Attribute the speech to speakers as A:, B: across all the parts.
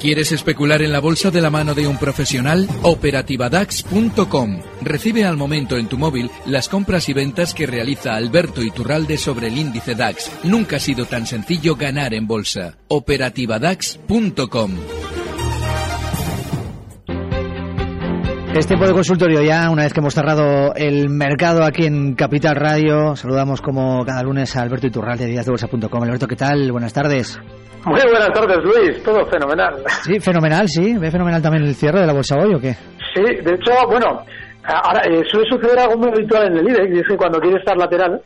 A: ¿Quieres especular en la bolsa de la mano de un profesional? Operativadax.com. Recibe al momento en tu móvil las compras y ventas que realiza Alberto Iturralde sobre el índice DAX. Nunca ha sido tan sencillo ganar en bolsa. Operativadax.com.
B: Es tiempo de consultorio ya, una vez que hemos cerrado el mercado aquí en Capital Radio. Saludamos como cada lunes a Alberto Iturralde de díasdebolsa.com. Alberto, ¿qué tal? Buenas tardes.
C: Muy buenas tardes, Luis. Todo fenomenal.
B: Sí, fenomenal, sí. ¿Ve fenomenal también el cierre de la bolsa hoy o qué?
C: Sí, de hecho, bueno, ahora eh, suele suceder algo muy habitual en el IBEX, y es que cuando quiere estar lateral,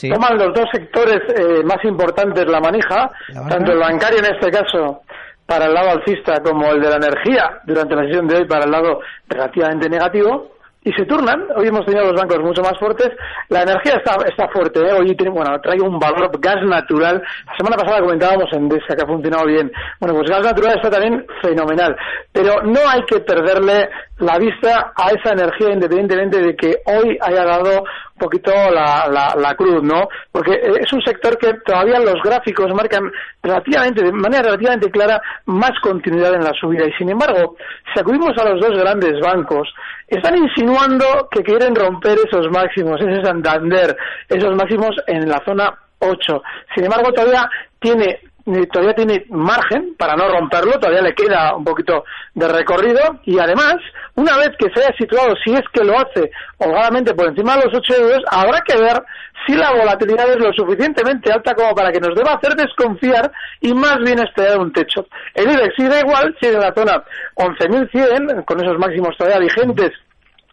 C: toman los dos sectores eh, más importantes la manija, tanto el bancario en este caso para el lado alcista como el de la energía durante la sesión de hoy para el lado relativamente negativo y se turnan. Hoy hemos tenido los bancos mucho más fuertes. La energía está, está fuerte. ¿eh? Hoy tiene, bueno, trae un valor gas natural. La semana pasada comentábamos en DESA que ha funcionado bien. Bueno, pues gas natural está también fenomenal. Pero no hay que perderle la vista a esa energía independientemente de que hoy haya dado poquito la, la, cruz, ¿no? Porque es un sector que todavía los gráficos marcan relativamente, de manera relativamente clara, más continuidad en la subida. Y sin embargo, si acudimos a los dos grandes bancos, están insinuando que quieren romper esos máximos, ese Santander, esos máximos en la zona 8. Sin embargo, todavía tiene todavía tiene margen para no romperlo, todavía le queda un poquito de recorrido y además, una vez que se haya situado, si es que lo hace holgadamente por encima de los 8 euros, habrá que ver si la volatilidad es lo suficientemente alta como para que nos deba hacer desconfiar y más bien esperar un techo. El IBEX sigue igual, sigue en la zona 11.100, con esos máximos todavía vigentes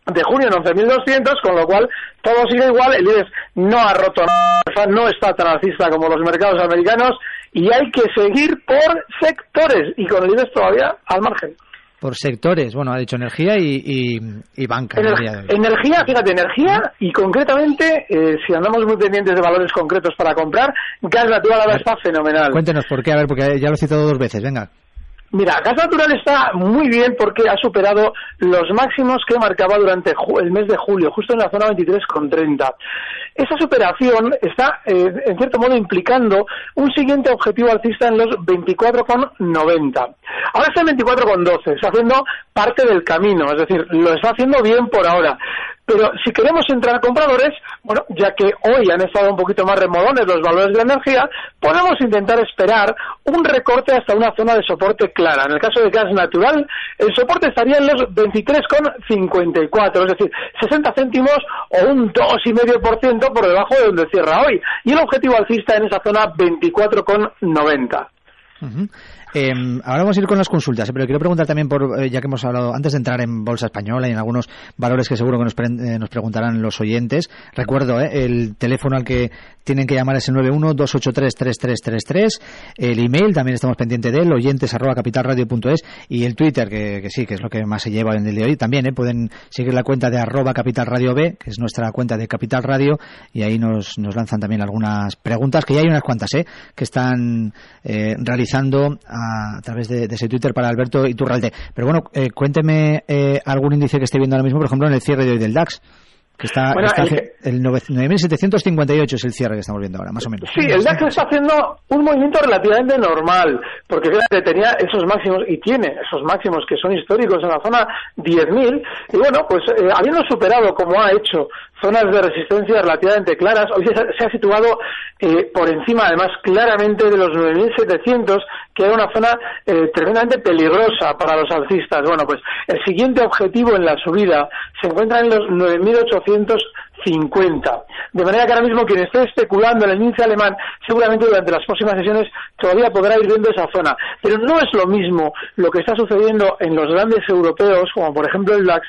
C: de junio en 11.200, con lo cual todo sigue igual, el IBEX no ha roto nada, no está tan alcista como los mercados americanos y hay que seguir por sectores y con el IBEX todavía al margen.
B: Por sectores, bueno, ha dicho energía y, y, banca.
C: energía, fíjate, energía y concretamente, eh, si andamos muy pendientes de valores concretos para comprar, gas natural ahora está fenomenal.
B: Cuéntenos por qué, a ver, porque ya lo he citado dos veces, venga.
C: Mira, gas natural está muy bien porque ha superado los máximos que marcaba durante el mes de julio, justo en la zona 23,30. Esa superación está, eh, en cierto modo, implicando un siguiente objetivo alcista en los 24,90. Ahora está en 24,12, está haciendo parte del camino, es decir, lo está haciendo bien por ahora. Pero si queremos entrar compradores, bueno, ya que hoy han estado un poquito más remolones los valores de la energía, podemos intentar esperar un recorte hasta una zona de soporte clara. En el caso de gas natural, el soporte estaría en los 23,54, es decir, 60 céntimos o un 2,5% por debajo de donde cierra hoy. Y el objetivo alcista en esa zona 24,90.
B: Eh, ahora vamos a ir con las consultas, eh, pero quiero preguntar también, por eh, ya que hemos hablado, antes de entrar en Bolsa Española y en algunos valores que seguro que nos, eh, nos preguntarán los oyentes, recuerdo, el teléfono al que tienen que llamar es el 91-283-3333, el email, también estamos pendientes de él, oyentes arroba capitalradio.es y el Twitter, que, sí, que es lo que más se lleva en el de hoy, también pueden seguir la cuenta de arroba capitalradio B, que es nuestra cuenta de Capital Radio, y ahí nos, nos lanzan también algunas preguntas, que ya hay unas cuantas, ¿eh? que están realizando a, través de, ese Twitter para Alberto Iturralde. Pero bueno, eh, cuénteme eh, algún índice que esté viendo ahora mismo, por ejemplo, en el cierre de hoy del DAX. Que está, el, 9.758 es el cierre que estamos viendo ahora, más o menos.
C: Sí, el DAX está haciendo un movimiento relativamente normal, porque fíjate, tenía esos máximos, y tiene esos máximos que son históricos en la zona 10.000, y bueno, pues eh, habiendo superado, como ha hecho, zonas de resistencia relativamente claras. Hoy se, ha situado eh, por encima, además, claramente de los 9.700, que era una zona eh, tremendamente peligrosa para los alcistas. Bueno, pues el siguiente objetivo en la subida se encuentra en los 9.850. De manera que ahora mismo quien esté especulando en el índice alemán, seguramente durante las próximas sesiones todavía podrá ir viendo esa zona. Pero no es lo mismo lo que está sucediendo en los grandes europeos, como por ejemplo el DAX,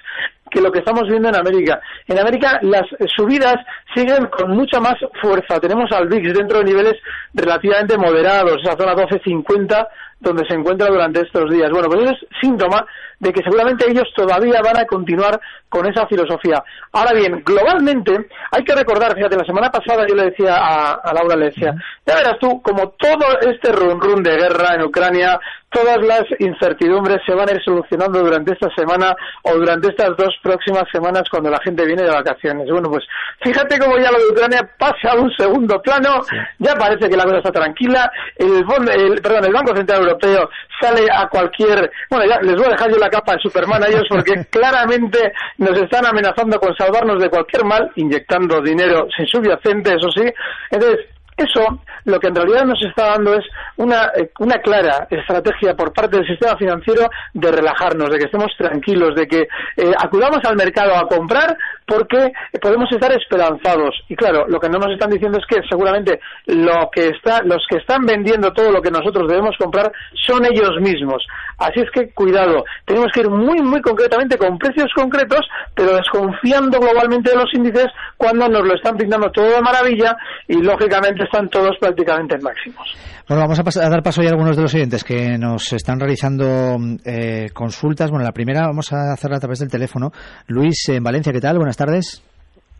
C: que lo que estamos viendo en América. En América las subidas siguen con mucha más fuerza. Tenemos al VIX dentro de niveles relativamente moderados, esa zona 12.50 donde se encuentra durante estos días. Bueno, pues eso es síntoma de que seguramente ellos todavía van a continuar con esa filosofía. Ahora bien, globalmente hay que recordar, fíjate, la semana pasada yo le decía a, Laura, le decía, ya verás tú, como todo este run run de guerra en Ucrania, todas las incertidumbres se van a ir solucionando durante esta semana o durante estas dos próximas semanas cuando la gente viene de vacaciones. Bueno, pues fíjate cómo ya lo de Ucrania pasa a un segundo plano, ya parece que la cosa está tranquila, el, el, perdón, el Banco Central Europeo sale a cualquier, bueno, ya les voy a dejar yo la capa de Superman a ellos porque claramente nos están amenazando con salvarnos de cualquier mal, inyectando dinero sin subyacente, eso sí. Entonces, eso lo que en realidad nos está dando es una, eh, una clara estrategia por parte del sistema financiero de relajarnos, de que estemos tranquilos, de que eh, acudamos al mercado a comprar porque podemos estar esperanzados. Y claro, lo que no nos están diciendo es que seguramente lo que está, los que están vendiendo todo lo que nosotros debemos comprar son ellos mismos. Así es que cuidado, tenemos que ir muy, muy concretamente con precios concretos, pero desconfiando globalmente de los índices cuando nos lo están pintando todo de maravilla y lógicamente están todos prácticamente en máximos.
B: Bueno, vamos a, dar paso ya a algunos de los oyentes que nos están realizando eh, consultas. Bueno, la primera vamos a hacerla a través del teléfono. Luis, en Valencia, ¿qué tal? Buenas tardes.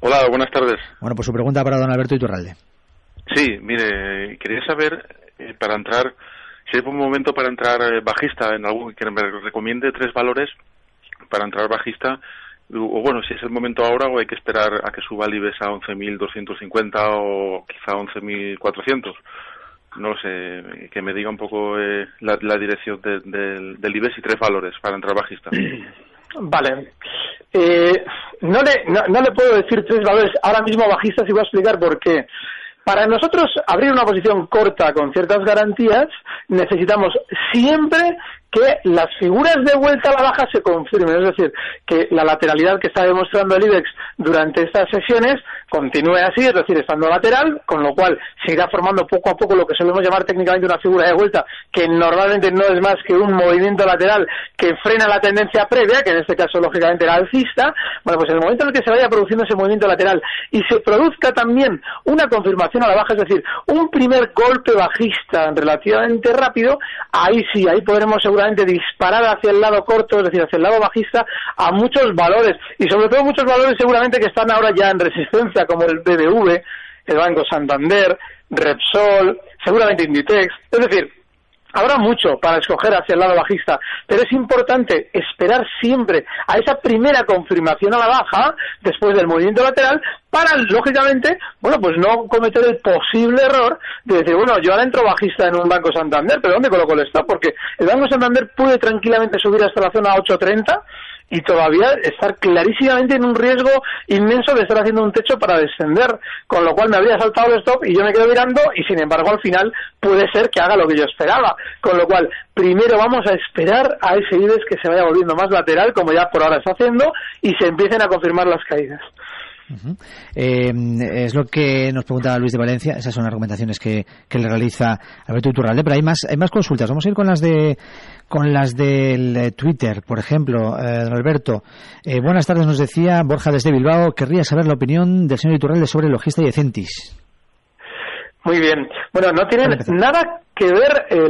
D: Hola, buenas tardes.
B: Bueno, pues su pregunta para don Alberto Iturralde.
D: Sí, mire, quería saber, eh, para entrar, si hay un momento para entrar eh, bajista en algún que me recomiende tres valores para entrar bajista o bueno, si es el momento ahora o hay que esperar a que suba el IBEX a 11.250 o quizá 11.400. No sé, que me diga un poco eh, la, dirección del IBEX y tres valores para entrar bajista.
C: Vale. Eh, no, le, no, le puedo decir tres valores ahora mismo bajistas y voy a explicar por qué. Para nosotros abrir una posición corta con ciertas garantías necesitamos siempre que las figuras de vuelta a la baja se confirmen, es decir, que la lateralidad que está demostrando el IBEX durante estas sesiones continúe así, es decir, estando lateral, con lo cual se irá formando poco a poco lo que solemos llamar técnicamente una figura de vuelta, que normalmente no es más que un movimiento lateral que frena la tendencia previa, que en este caso lógicamente era alcista, bueno, pues en el momento en el que se vaya produciendo ese movimiento lateral y se produzca también una confirmación a la baja, es decir, un primer golpe bajista relativamente rápido, ahí sí, ahí podremos seguramente disparar hacia el lado corto, es decir, hacia el lado bajista, a muchos valores, y sobre todo muchos valores seguramente que están ahora ya en resistencia, como el BBV, el Banco Santander, Repsol, seguramente Inditex, es decir, Habrá mucho para escoger hacia el lado bajista, pero es importante esperar siempre a esa primera confirmación a la baja después del movimiento lateral para, lógicamente, bueno, pues no cometer el posible error de decir, bueno, yo ahora entro bajista en un Banco Santander, pero ¿dónde coloco el stop? Porque el Banco Santander puede tranquilamente subir hasta la zona 830 y todavía estar clarísimamente en un riesgo inmenso de estar haciendo un techo para descender, con lo cual me habría saltado el stop y yo me quedo mirando y sin embargo al final puede ser que haga lo que yo esperaba, con lo cual primero vamos a esperar a ese IBEX que se vaya volviendo más lateral como ya por ahora está haciendo y se empiecen a confirmar las caídas.
B: Eh, es lo que nos pregunta Luis de Valencia. Esas son argumentaciones que, que le realiza Alberto Iturralde. Pero hay más, hay más consultas. Vamos a ir con las de con las del eh, Twitter, por ejemplo. Eh, Alberto, eh, buenas tardes, nos decía Borja desde Bilbao. Querría saber la opinión del señor Iturralde sobre Logista y Ecentis.
C: Muy bien. Bueno, no tienen nada que ver, eh,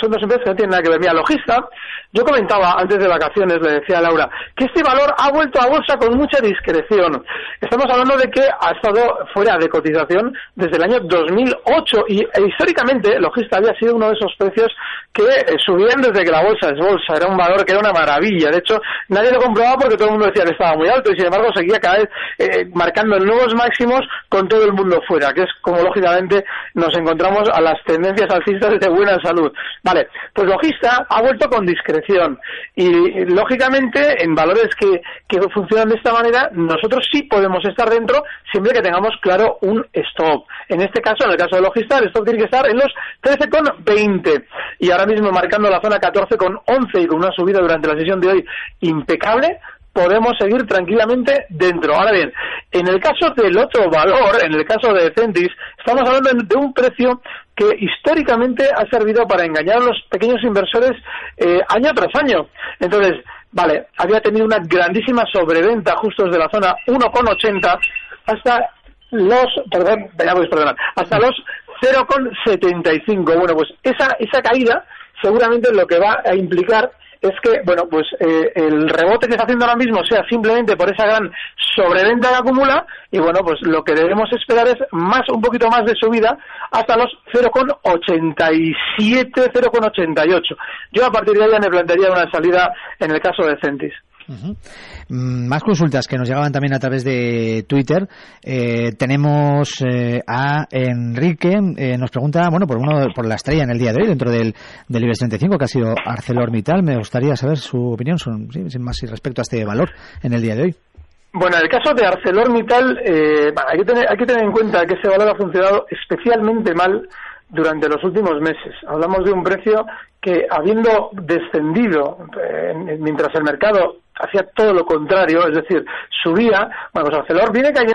C: son dos empresas que no tienen nada que ver. Mira, Logista, yo comentaba antes de vacaciones, le decía a Laura, que este valor ha vuelto a bolsa con mucha discreción. Estamos hablando de que ha estado fuera de cotización desde el año 2008 y e, históricamente Logista había sido uno de esos precios que eh, subían desde que la bolsa es bolsa. Era un valor que era una maravilla. De hecho, nadie lo comprobaba porque todo el mundo decía que estaba muy alto y sin embargo seguía cada vez eh, marcando nuevos máximos con todo el mundo fuera, que es como lógicamente nos encontramos a las tendencias de buena salud. Vale, pues Logista ha vuelto con discreción y lógicamente en valores que, que funcionan de esta manera nosotros sí podemos estar dentro siempre que tengamos claro un stop. En este caso, en el caso de Logista, el stop tiene que estar en los 13,20 y ahora mismo marcando la zona 14,11 y con una subida durante la sesión de hoy impecable, podemos seguir tranquilamente dentro. Ahora bien, en el caso del otro valor, en el caso de Centis, estamos hablando de un precio que históricamente ha servido para engañar a los pequeños inversores eh, año tras año. Entonces, vale, había tenido una grandísima sobreventa justo desde la zona 1,80 hasta los, perdón, perdón, hasta los 0,75. Bueno, pues esa, esa caída seguramente lo que va a implicar es que, bueno, pues eh, el rebote que está haciendo ahora mismo sea simplemente por esa gran sobreventa que acumula y, bueno, pues lo que debemos esperar es más, un poquito más de subida hasta los 0,87, 0,88. Yo a partir de ahí ya me plantearía una salida en el caso de Centis.
B: Mm, más consultas que nos llegaban también a través de Twitter. Eh, tenemos eh, a Enrique, eh, nos pregunta, bueno, por uno por la estrella en el día de hoy dentro del, del IBEX 35, que ha sido ArcelorMittal. Me gustaría saber su opinión son, sin más respecto a este valor en el día de hoy.
C: Bueno, en el caso de ArcelorMittal, hay, que tener, hay que tener en cuenta que ese valor ha funcionado especialmente mal durante los últimos meses. Hablamos de un precio que, habiendo descendido mientras el mercado hacía todo lo contrario, es decir, subía, bueno, pues Arcelor viene cayendo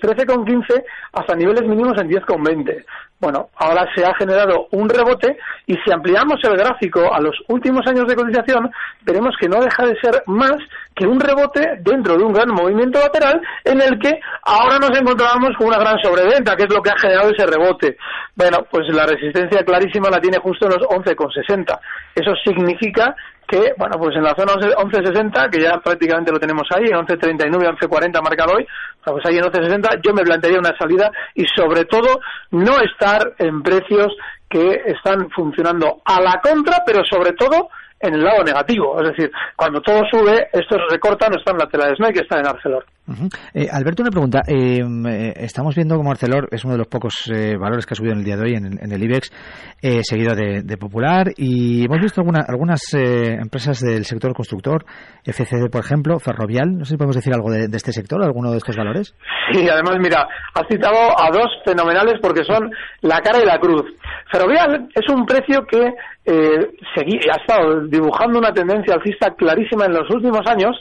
C: 13,15 hasta niveles mínimos en 10,20. Bueno, ahora se ha generado un rebote y si ampliamos el gráfico a los últimos años de cotización, veremos que no deja de ser más que un rebote dentro de un gran movimiento lateral en el que ahora nos encontrábamos con una gran sobreventa, que es lo que ha generado ese rebote. Bueno, pues la resistencia clarísima la tiene justo en los 11,60. Eso significa que, bueno, pues en la zona 11.60, que ya prácticamente lo tenemos ahí, en 11.39, 11.40 marcado hoy, pues ahí en 11.60 yo me plantearía una salida y sobre todo no estar en precios que están funcionando a la contra, pero sobre todo en el lado negativo. Es decir, cuando todo sube, esto se recorta, no está en laterales, no hay que estar en Arcelor.
B: Eh, Alberto, una pregunta. Eh, eh, estamos viendo como Arcelor es uno de los pocos valores que ha subido en el día de hoy en, el IBEX, seguido de, Popular, y hemos visto algunas empresas del sector constructor, FCD, por ejemplo, Ferrovial. No sé si podemos decir algo de, este sector, alguno de estos valores.
C: Sí, además, mira, has citado a dos fenomenales porque son la cara y la cruz. Ferrovial es un precio que ha estado dibujando una tendencia alcista clarísima en los últimos años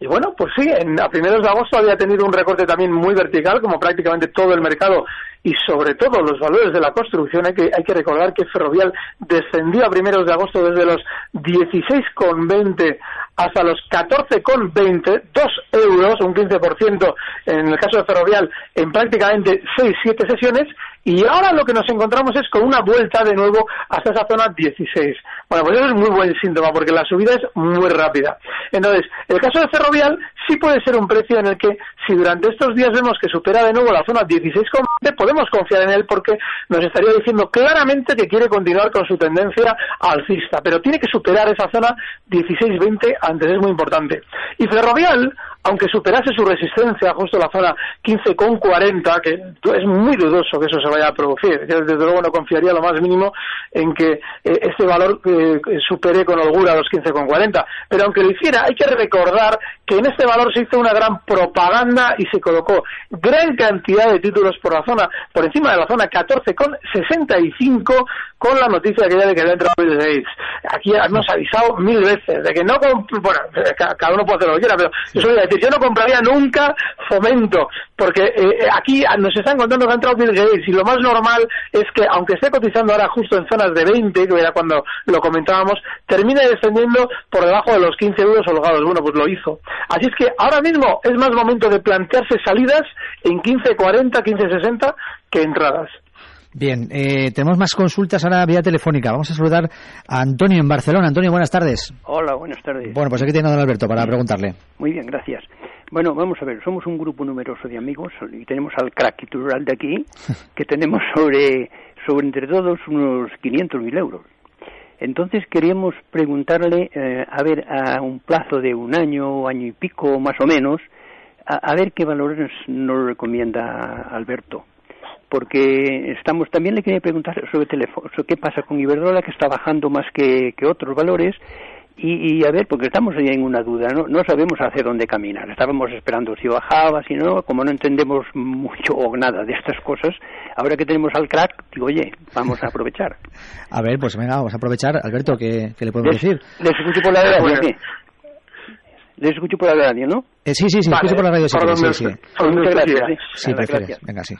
C: y bueno, pues sí, en, a primeros de agosto había tenido un recorte también muy vertical, como prácticamente todo el mercado y sobre todo los valores de la construcción. Hay que, hay que recordar que Ferrovial descendió a primeros de agosto desde los 16,20 hasta los 14,20, 2 euros, un 15% en el caso de Ferrovial, en prácticamente 6-7 sesiones, y ahora lo que nos encontramos es con una vuelta de nuevo hasta esa zona 16. Bueno, pues eso es muy buen síntoma porque la subida es muy rápida. Entonces, el caso de Ferrovial sí puede ser un precio en el que si durante estos días vemos que supera de nuevo la zona 16,20, podemos confiar en él porque nos estaría diciendo claramente que quiere continuar con su tendencia alcista, pero tiene que superar esa zona 16,20 antes, es muy importante. Y Ferrovial aunque superase su resistencia justo la zona 15,40, que es muy dudoso que eso se vaya a producir. Yo desde luego no confiaría lo más mínimo en que eh, este valor eh, supere con holgura los 15,40. Pero aunque lo hiciera, hay que recordar que en este valor se hizo una gran propaganda y se colocó gran cantidad de títulos por la zona, por encima de la zona 14,65 con la noticia que ya de que había entrado Bill Gates. Aquí hemos avisado mil veces de que no, bueno, cada uno puede hacer lo que quiera, pero yo soy yo no compraría nunca fomento, porque eh, aquí nos están contando que ha entrado Bill Gates y lo más normal es que, aunque esté cotizando ahora justo en zonas de 20, que era cuando lo comentábamos, termine descendiendo por debajo de los 15 euros holgados. Bueno, pues lo hizo. Así es que ahora mismo es más momento de plantearse salidas en 15.40, 15.60 que entradas.
B: Bien, eh, tenemos más consultas ahora vía telefónica. Vamos a saludar a Antonio en Barcelona. Antonio, buenas tardes.
E: Hola, buenas tardes.
B: Bueno, pues aquí tiene a don Alberto para preguntarle.
E: Muy bien, gracias. Bueno, vamos a ver, somos un grupo numeroso de amigos y tenemos al crack de aquí, que tenemos sobre, sobre entre todos unos 500.000 euros. Entonces queríamos preguntarle, eh, a ver, a un plazo de un año, año y pico más o menos, a ver qué valores nos recomienda Alberto porque estamos también le quería preguntar sobre teléfono, qué pasa con Iberdrola que está bajando más que, otros valores y, a ver, porque estamos ahí en una duda, ¿no? no sabemos hacia dónde caminar. Estábamos esperando si bajaba, si no, como no entendemos mucho o nada de estas cosas, ahora que tenemos al crack, digo, oye, vamos a aprovechar.
B: a ver, pues venga, vamos a aprovechar. Alberto, ¿qué, le podemos decir?
E: Les escucho por la radio. Les escucho por la radio, ¿no?
B: Eh, sí, sí, sí, escucho por la radio. Sí, sí, sí.
E: Muchas gracias.
B: Sí, prefieres. Venga, sí.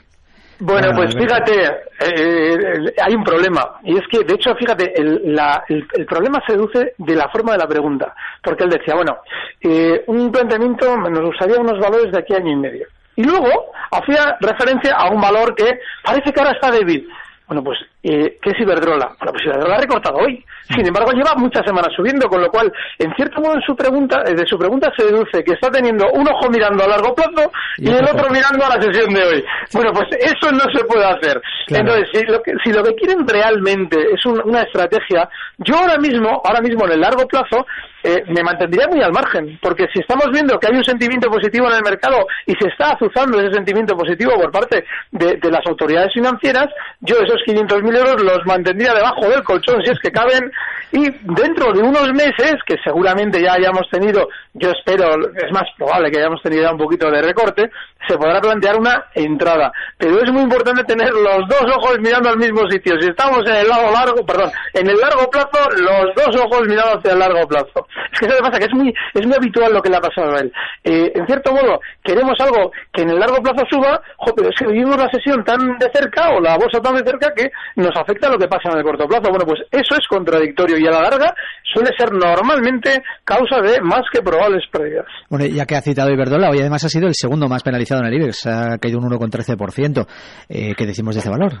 C: Bueno, pues fíjate, eh, hay un problema. Y es que, de hecho, fíjate, el, el, problema se deduce de la forma de la pregunta. Porque él decía, bueno, eh, un planteamiento nos gustaría unos valores de aquí a año y medio. Y luego hacía referencia a un valor que parece que ahora está débil. Bueno, pues eh, ¿qué es Iberdrola? Bueno, pues Iberdrola ha recortado hoy. Sin embargo, lleva muchas semanas subiendo, con lo cual, en cierto modo, en su pregunta, eh, de su pregunta se deduce que está teniendo un ojo mirando a largo plazo y, el otro mirando a la sesión de hoy. Bueno, pues eso no se puede hacer. Entonces, si lo, que, si lo que quieren realmente es una estrategia, yo ahora mismo, ahora mismo en el largo plazo, eh, me mantendría muy al margen, porque si estamos viendo que hay un sentimiento positivo en el mercado y se está azuzando ese sentimiento positivo por parte de, las autoridades financieras, yo esos 500.000 los mantendría debajo del colchón si es que caben y dentro de unos meses, que seguramente ya hayamos tenido, yo espero, es más probable que hayamos tenido ya un poquito de recorte, se podrá plantear una entrada. Pero es muy importante tener los dos ojos mirando al mismo sitio. Si estamos en el lado largo, perdón, en el largo plazo, los dos ojos mirando hacia el largo plazo. Es que eso pasa, que es muy, es muy habitual lo que le ha pasado a él. Eh, en cierto modo, queremos algo que en el largo plazo suba, pero es que vivimos la sesión tan de cerca o la bolsa tan de cerca que nos afecta lo que pasa en el corto plazo. Bueno, pues eso es contradictorio y a la larga suele ser normalmente causa de más que probables pérdidas.
B: Bueno, ya que ha citado Iberdrola, hoy además ha sido el segundo más penalizado en el IBEX, ha caído un 1,13%. Eh, ¿Qué decimos de ese valor?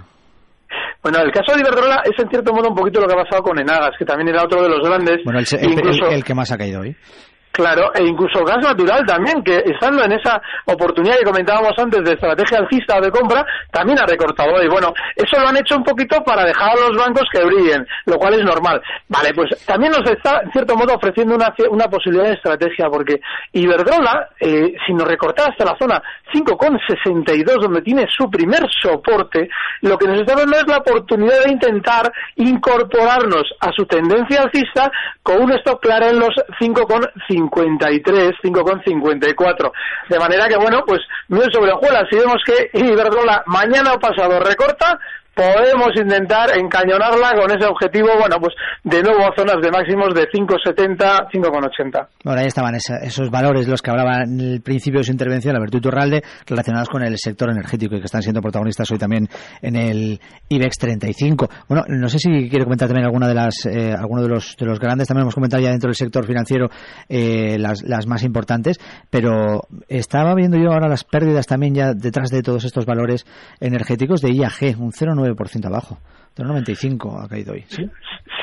C: Bueno, el caso de Iberdrola es en cierto modo un poquito lo que ha pasado con Enagas, que también era otro de los grandes.
B: Bueno, el, el que más ha caído hoy.
C: Claro, e incluso gas natural también, que estando en esa oportunidad que comentábamos antes de estrategia alcista de compra, también ha recortado. Y bueno, eso lo han hecho un poquito para dejar a los bancos que brillen, lo cual es normal. Vale, pues también nos está, en cierto modo, ofreciendo una, una posibilidad de estrategia, porque Iberdrola, eh, si nos recortara hasta la zona 5,62, donde tiene su primer soporte, lo que nos está dando es la oportunidad de intentar incorporarnos a su tendencia alcista con un stop claro en los 5,50 53, 5,54. De manera que, bueno, pues no sobre hojuelas. Si vemos que Iberdrola mañana o pasado recorta, podemos intentar encañonarla con ese objetivo, bueno, pues de nuevo a zonas de máximos de 5,70, 5,80.
B: Bueno, ahí estaban esos valores los que hablaba en el principio de su intervención, Alberto Iturralde, relacionados con el sector energético y que están siendo protagonistas hoy también en el IBEX 35. Bueno, no sé si quiere comentar también alguna de las, eh, alguno de los, de los grandes, también hemos comentado ya dentro del sector financiero eh, las, las más importantes, pero estaba viendo yo ahora las pérdidas también ya detrás de todos estos valores energéticos de IAG, un 0,9 9% abajo. 95 ha caído hoy. ¿sí?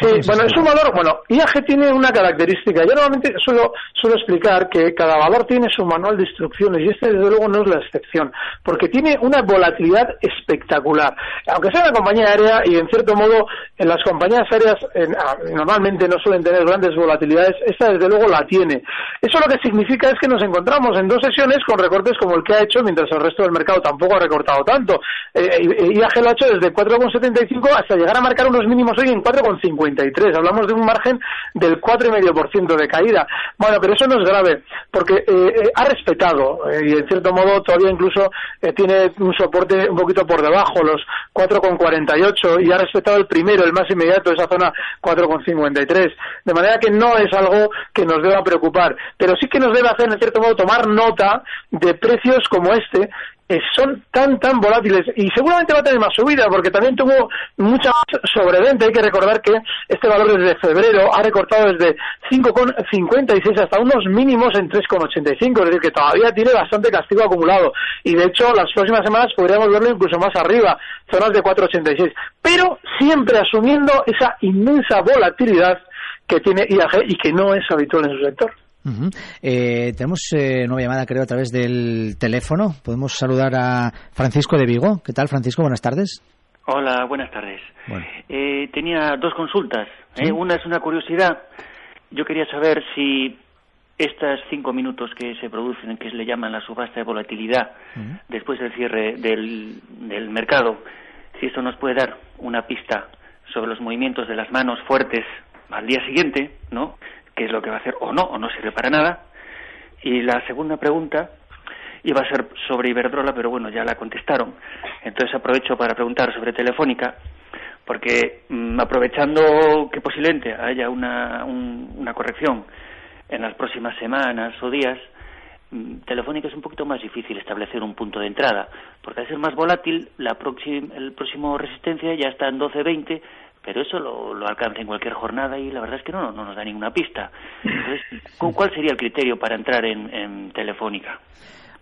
C: bueno, es un valor. Bueno, IAG tiene una característica. Yo normalmente suelo, suelo explicar que cada valor tiene su manual de instrucciones y este, desde luego, no es la excepción, porque tiene una volatilidad espectacular. Aunque sea una compañía aérea y, en cierto modo, en las compañías aéreas ah, normalmente no suelen tener grandes volatilidades, esta, desde luego, la tiene. Eso lo que significa es que nos encontramos en dos sesiones con recortes como el que ha hecho, mientras el resto del mercado tampoco ha recortado tanto. Eh, eh IAG lo ha hecho desde 4,75 hasta llegar a marcar unos mínimos hoy en 4,53. Hablamos de un margen del 4,5% de caída. Bueno, pero eso no es grave, porque eh, eh, ha respetado eh, y en cierto modo todavía incluso tiene un soporte un poquito por debajo, los 4,48 y ha respetado el primero, el más inmediato, esa zona 4,53. De manera que no es algo que nos deba preocupar, pero sí que nos debe hacer en cierto modo tomar nota de precios como este son tan, tan volátiles y seguramente va a tener más subida porque también tuvo mucha más sobreventa. Hay que recordar que este valor desde febrero ha recortado desde 5,56 hasta unos mínimos en 3,85, es decir, que todavía tiene bastante castigo acumulado y de hecho las próximas semanas podríamos verlo incluso más arriba, zonas de 4,86, pero siempre asumiendo esa inmensa volatilidad que tiene IAG y que no es habitual en su sector.
B: Eh, tenemos eh, nueva llamada, creo, a través del teléfono. Podemos saludar a Francisco de Vigo. ¿Qué tal, Francisco? Buenas tardes.
F: Hola, buenas tardes. Eh, tenía dos consultas. Una es una curiosidad. Yo quería saber si estos cinco minutos que se producen, que se le llaman la subasta de volatilidad, después del cierre del, del mercado, si esto nos puede dar una pista sobre los movimientos de las manos fuertes al día siguiente, ¿no? Qué es lo que va a hacer o no, o no sirve para nada. Y la segunda pregunta iba a ser sobre Iberdrola, pero bueno, ya la contestaron. Entonces aprovecho para preguntar sobre Telefónica, porque mm, aprovechando que posiblemente haya una, una corrección en las próximas semanas o días, mm, Telefónica es un poquito más difícil establecer un punto de entrada, porque al ser más volátil, la el próximo resistencia ya está en 12.20 pero eso lo, lo, alcanza en cualquier jornada y la verdad es que no, no nos da ninguna pista. Entonces, ¿cuál sería el criterio para entrar en, Telefónica?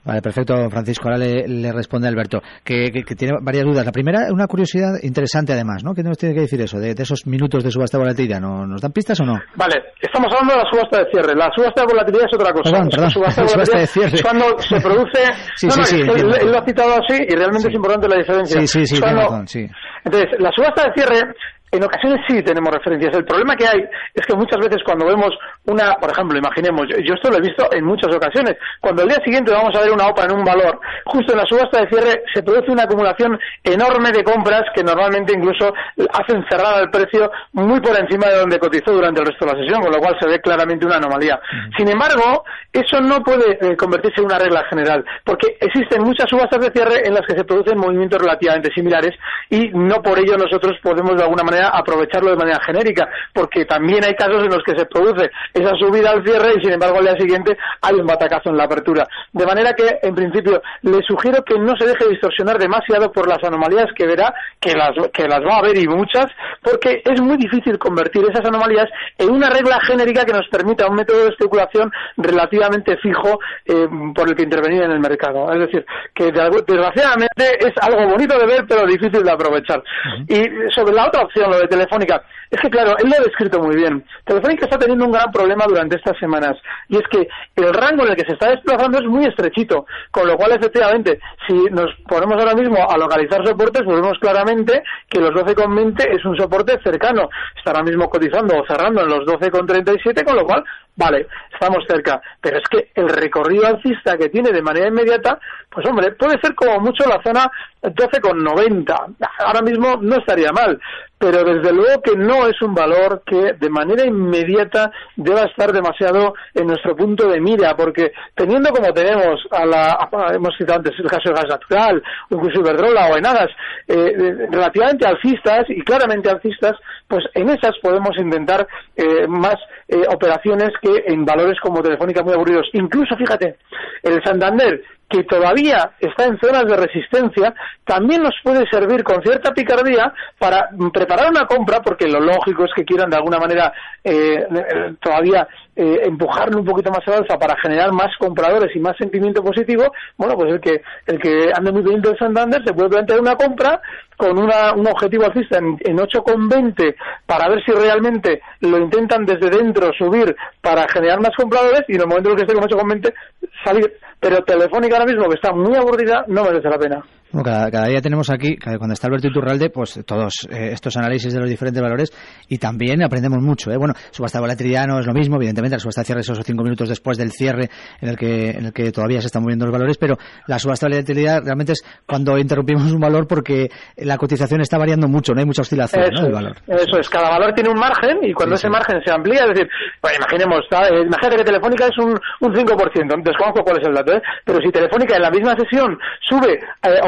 B: Vale, perfecto, Francisco. Ahora le, responde Alberto, que, tiene varias dudas. La primera, una curiosidad interesante además, ¿no? ¿Qué nos tiene que decir eso de, esos minutos de subasta de volatilidad? ¿No, ¿Nos dan pistas o no?
C: Vale, estamos hablando de la subasta de cierre. La subasta de volatilidad es otra cosa.
B: Perdón, perdón. La subasta, de, cierre.
C: Es cuando se produce...
B: sí, sí, sí,
C: él, lo ha citado así y realmente es importante la diferencia.
B: Sí, sí, sí, tiene razón, sí.
C: Entonces, la subasta de cierre en ocasiones sí tenemos referencias. El problema que hay es que muchas veces cuando vemos una, por ejemplo, imaginemos, yo esto lo he visto en muchas ocasiones, cuando el día siguiente vamos a ver una OPA en un valor, justo en la subasta de cierre se produce una acumulación enorme de compras que normalmente incluso hacen cerrar el precio muy por encima de donde cotizó durante el resto de la sesión, con lo cual se ve claramente una anomalía. Sin embargo, eso no puede eh, convertirse en una regla general, porque existen muchas subastas de cierre en las que se producen movimientos relativamente similares y no por ello nosotros podemos de alguna manera aprovecharlo de manera genérica, porque también hay casos en los que se produce esa subida al cierre y sin embargo al día siguiente hay un batacazo en la apertura. De manera que, en principio, le sugiero que no se deje distorsionar demasiado por las anomalías que verá, que las, que las va a haber y muchas, porque es muy difícil convertir esas anomalías en una regla genérica que nos permita un método de especulación relativamente fijo eh, por el que intervenir en el mercado. Es decir, que desgraciadamente es algo bonito de ver, pero difícil de aprovechar. Y sobre la otra opción, lo de Telefónica. Es que, claro, él lo ha descrito muy bien. Telefónica está teniendo un gran problema durante estas semanas y es que el rango en el que se está desplazando es muy estrechito, con lo cual, efectivamente, si nos ponemos ahora mismo a localizar soportes, pues vemos claramente que los 12,20 es un soporte cercano. Está ahora mismo cotizando o cerrando en los 12,37, con lo cual, vale, estamos cerca. Pero es que el recorrido alcista que tiene de manera inmediata, pues hombre, puede ser como mucho la zona 12,90. Ahora mismo no estaría mal, pero desde luego que no es un valor que de manera inmediata deba estar demasiado en nuestro punto de mira, porque teniendo como tenemos a la, hemos citado antes el caso del gas natural, incluso Iberdrola o Enagas, eh, relativamente alcistas y claramente alcistas, pues en esas podemos intentar eh, más eh, operaciones que en valores como Telefónica muy aburridos. Incluso, fíjate, el Santander, que todavía está en zonas de resistencia, también nos puede servir con cierta picardía para preparar una compra, porque lo lógico es que quieran de alguna manera eh, todavía eh, empujarlo un poquito más al alza para generar más compradores y más sentimiento positivo, bueno, pues el que el que ande muy bien del Santander se puede plantear una compra con una, un objetivo alcista en, en 8,20 para ver si realmente lo intentan desde dentro subir para generar más compradores y en el momento en el que esté con 8,20 salir. Pero Telefónica ahora mismo, que está muy aburrida, no merece la pena
B: cada, día tenemos aquí, cuando está Alberto Iturralde, pues todos eh, estos análisis de los diferentes valores y también aprendemos mucho. ¿eh? Bueno, subasta de volatilidad no es lo mismo, evidentemente, la subasta de cierre esos cinco minutos después del cierre en el que, en el que todavía se están moviendo los valores, pero la subasta de volatilidad realmente es cuando interrumpimos un valor porque la cotización está variando mucho, no hay mucha oscilación
C: eso,
B: del valor.
C: Eso es, cada valor tiene un margen y cuando ese margen se amplía, es decir, pues imaginemos, eh, imagínate que Telefónica es un, un 5%, desconozco cuál es el dato, ¿eh? pero si Telefónica en la misma sesión sube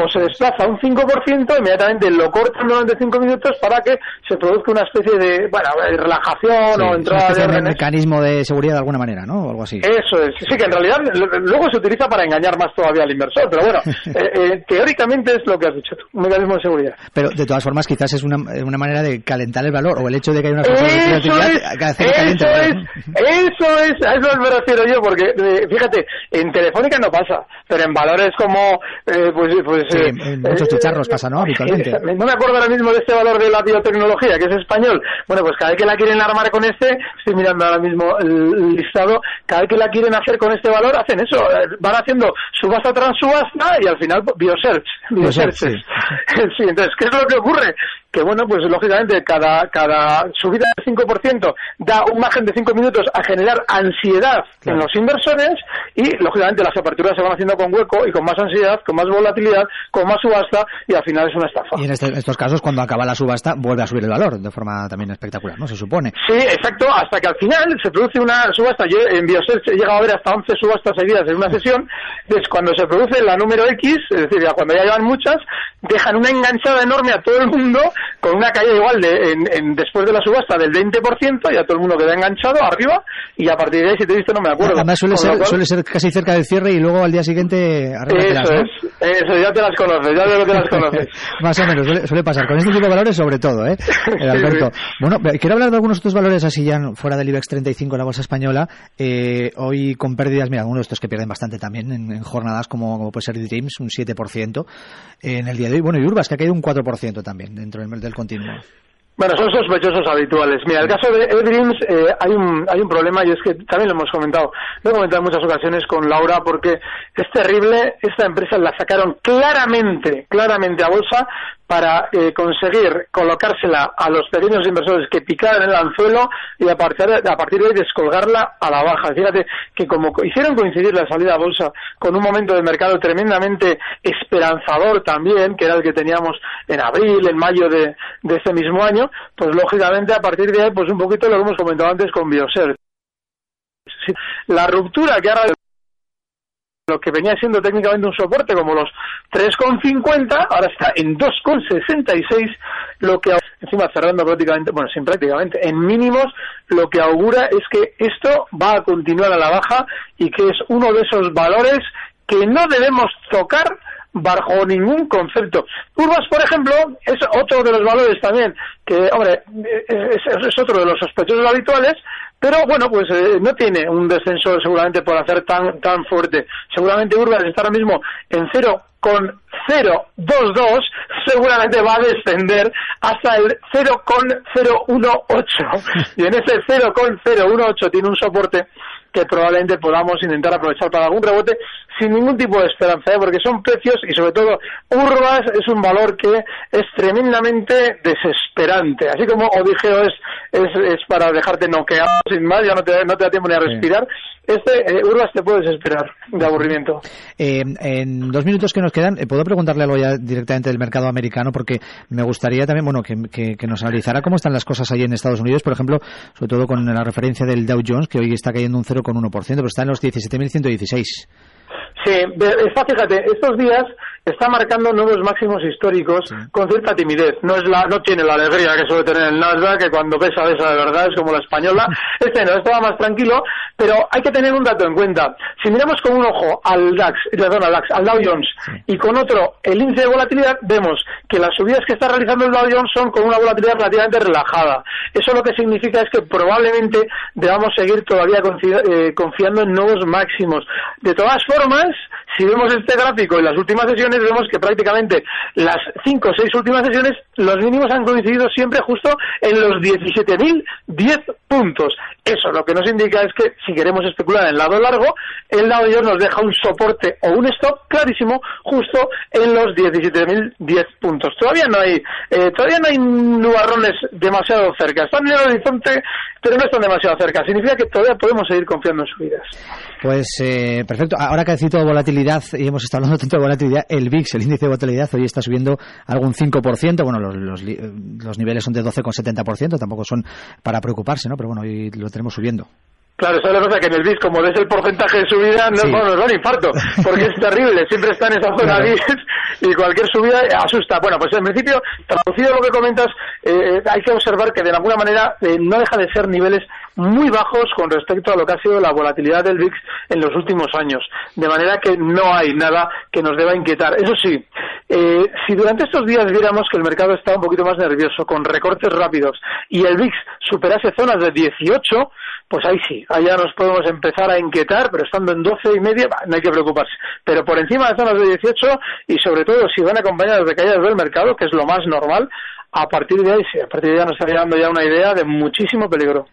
C: o se desplaza un 5%, inmediatamente lo cortan durante 5 minutos para que se produzca una especie de, bueno, relajación o entrada de...
B: Mecanismo de seguridad de alguna manera, ¿no? O algo así.
C: Eso es. Sí, que en realidad luego se utiliza para engañar más todavía al inversor, pero bueno, eh, eh, teóricamente es lo que has dicho un mecanismo de seguridad.
B: Pero de todas formas quizás es una, una manera de calentar el valor o el hecho de que hay una
C: eso es, eso es, eso es, a eso me refiero yo, porque eh, fíjate, en Telefónica no pasa, pero en valores como, pues, pues
B: muchos chicharros pasa, ¿no? Habitualmente.
C: No me acuerdo ahora mismo de este valor de la biotecnología, que es español. Bueno, pues cada vez que la quieren armar con este, estoy mirando ahora mismo el listado, cada vez que la quieren hacer con este valor, hacen eso. Eh, van haciendo subasta tras subasta y al final biosearch. Biosearch. sí. sí, entonces, ¿qué es lo que ocurre? Que bueno, pues lógicamente cada, cada subida del 5% da un margen de 5 minutos a generar ansiedad en los inversores y lógicamente las aperturas se van haciendo con hueco y con más ansiedad, con más volatilidad, con más subasta y al final es una estafa.
B: Y en este, estos casos cuando acaba la subasta vuelve a subir el valor de forma también espectacular, ¿no? Se supone.
C: Sí, exacto, hasta que al final se produce una subasta. Yo en Bioset he llegado a ver hasta 11 subastas seguidas en una sesión. Es cuando se produce la número X, es decir, cuando ya llevan muchas, dejan una enganchada enorme a todo el mundo con una caída igual de, en, después de la subasta del 20%, ya todo el mundo queda enganchado arriba y a partir de ahí, si te he visto, no me acuerdo.
B: Además suele, ser, suele ser casi cerca del cierre y luego al día siguiente
C: Eso es, eso, ya te las conoces, ya veo que te las conoces.
B: Más o menos, suele, pasar. Con este tipo de valores sobre todo, ¿eh? Alberto. Bueno, quiero hablar de algunos otros valores así ya fuera del IBEX 35 en la bolsa española. Eh, hoy con pérdidas, mira, algunos de estos que pierden bastante también en, jornadas como, como, puede ser Dreams, un 7% en el día de hoy. Bueno, y Urbas, que ha caído un 4% también dentro del, del continuo.
C: Bueno, son sospechosos habituales. Mira, el caso de Edreams eh, hay, un, hay un problema y es que también lo hemos comentado. Lo he comentado en muchas ocasiones con Laura porque es terrible. Esta empresa la sacaron claramente, claramente a bolsa para eh, conseguir colocársela a los pequeños inversores que picaran el anzuelo y a partir, de, a partir de ahí descolgarla a la baja. Fíjate que como hicieron coincidir la salida a bolsa con un momento de mercado tremendamente esperanzador también, que era el que teníamos en abril, en mayo de, de este mismo año, pues lógicamente a partir de ahí, pues un poquito lo que hemos comentado antes con Bioser. La ruptura que ahora lo que venía siendo técnicamente un soporte como los 3,50, ahora está en 2,66, lo que encima cerrando prácticamente, bueno, sin prácticamente, en mínimos, lo que augura es que esto va a continuar a la baja y que es uno de esos valores que no debemos tocar bajo ningún concepto. Curvas, por ejemplo, es otro de los valores también, que, hombre, es, otro de los sospechosos habituales, pero bueno, pues eh, no tiene un descenso seguramente por hacer tan, tan fuerte. Seguramente Urbas está ahora mismo en cero con 0,22 seguramente va a descender hasta el 0,018 y en ese 0,018 tiene un soporte que probablemente podamos intentar aprovechar para algún rebote sin ningún tipo de esperanza, ¿eh? porque son precios y sobre todo Urbas es un valor que es tremendamente desesperante. Así como Odigeo es, es, es para dejarte noqueado sin más, ya no te, no te da tiempo ni a respirar. Este eh, Urbas te puedes esperar de aburrimiento.
B: Eh, en dos minutos que nos quedan, eh, puedo preguntarle algo ya directamente del mercado americano porque me gustaría también, bueno, que, que, que, nos analizara cómo están las cosas ahí en Estados Unidos, por ejemplo, sobre todo con la referencia del Dow Jones, que hoy está cayendo un 0,1%, pero está en los 17.116.
C: Sí, está, fíjate, estos días está marcando nuevos máximos históricos con cierta timidez. No es la, no tiene la alegría que suele tener el Nasdaq, que cuando pesa esa de verdad es como la española. Este no, estaba más tranquilo, pero hay que tener un dato en cuenta. Si miramos con un ojo al DAX, perdón, al DAX, al Dow Jones, y con otro el índice de volatilidad, vemos que las subidas que está realizando el Dow Jones son con una volatilidad relativamente relajada. Eso lo que significa es que probablemente debamos seguir todavía eh, confiando en nuevos máximos. De todas formas, si vemos este gráfico en las últimas sesiones, vemos que prácticamente las cinco o seis últimas sesiones, los mínimos han coincidido siempre justo en los 17.010 puntos. Eso lo que nos indica es que si queremos especular en el lado largo, el lado ellos nos deja un soporte o un stop clarísimo justo en los 17.010 puntos. Todavía no hay, eh, todavía no hay nubarrones demasiado cerca. Están en el horizonte, pero no están demasiado cerca. Significa que todavía podemos seguir confiando en subidas.
B: Pues eh, perfecto. Ahora que ha citado volatilidad y hemos estado hablando tanto de volatilidad, el VIX, el índice de volatilidad, hoy está subiendo algún 5%. Bueno, los, los, los niveles son de 12,70%, tampoco son para preocuparse, ¿no? Pero bueno, hoy lo tenemos subiendo.
C: Claro, eso es que pasa, que en el BIS, como ves el porcentaje de subida, no, nos da un infarto, porque es terrible, siempre está en esa zona BIS y cualquier subida asusta. Bueno, pues en principio, traducido lo que comentas, eh, hay que observar que de alguna manera eh, no deja de ser niveles muy bajos con respecto a lo que ha sido la volatilidad del VIX en los últimos años, de manera que no hay nada que nos deba inquietar. Eso sí, eh, si durante estos días viéramos que el mercado está un poquito más nervioso, con recortes rápidos, y el VIX superase zonas de 18, pues ahí sí, allá nos podemos empezar a inquietar, pero estando en 12 y media no hay que preocuparse. Pero por encima de zonas de 18 y sobre todo si van acompañadas de caídas del mercado, que es lo más normal, a partir de ahí sí, a partir de ahí nos estaría dando ya una idea de muchísimo peligro.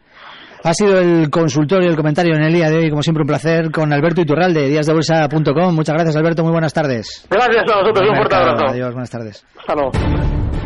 B: Ha sido el consultorio, el comentario en el día de hoy, como siempre un placer, con Alberto Iturralde, de díasdebolsa.com. Muchas gracias Alberto, muy buenas tardes.
C: Gracias a vosotros, un fuerte abrazo.
B: Adiós, buenas tardes.
C: Hasta luego.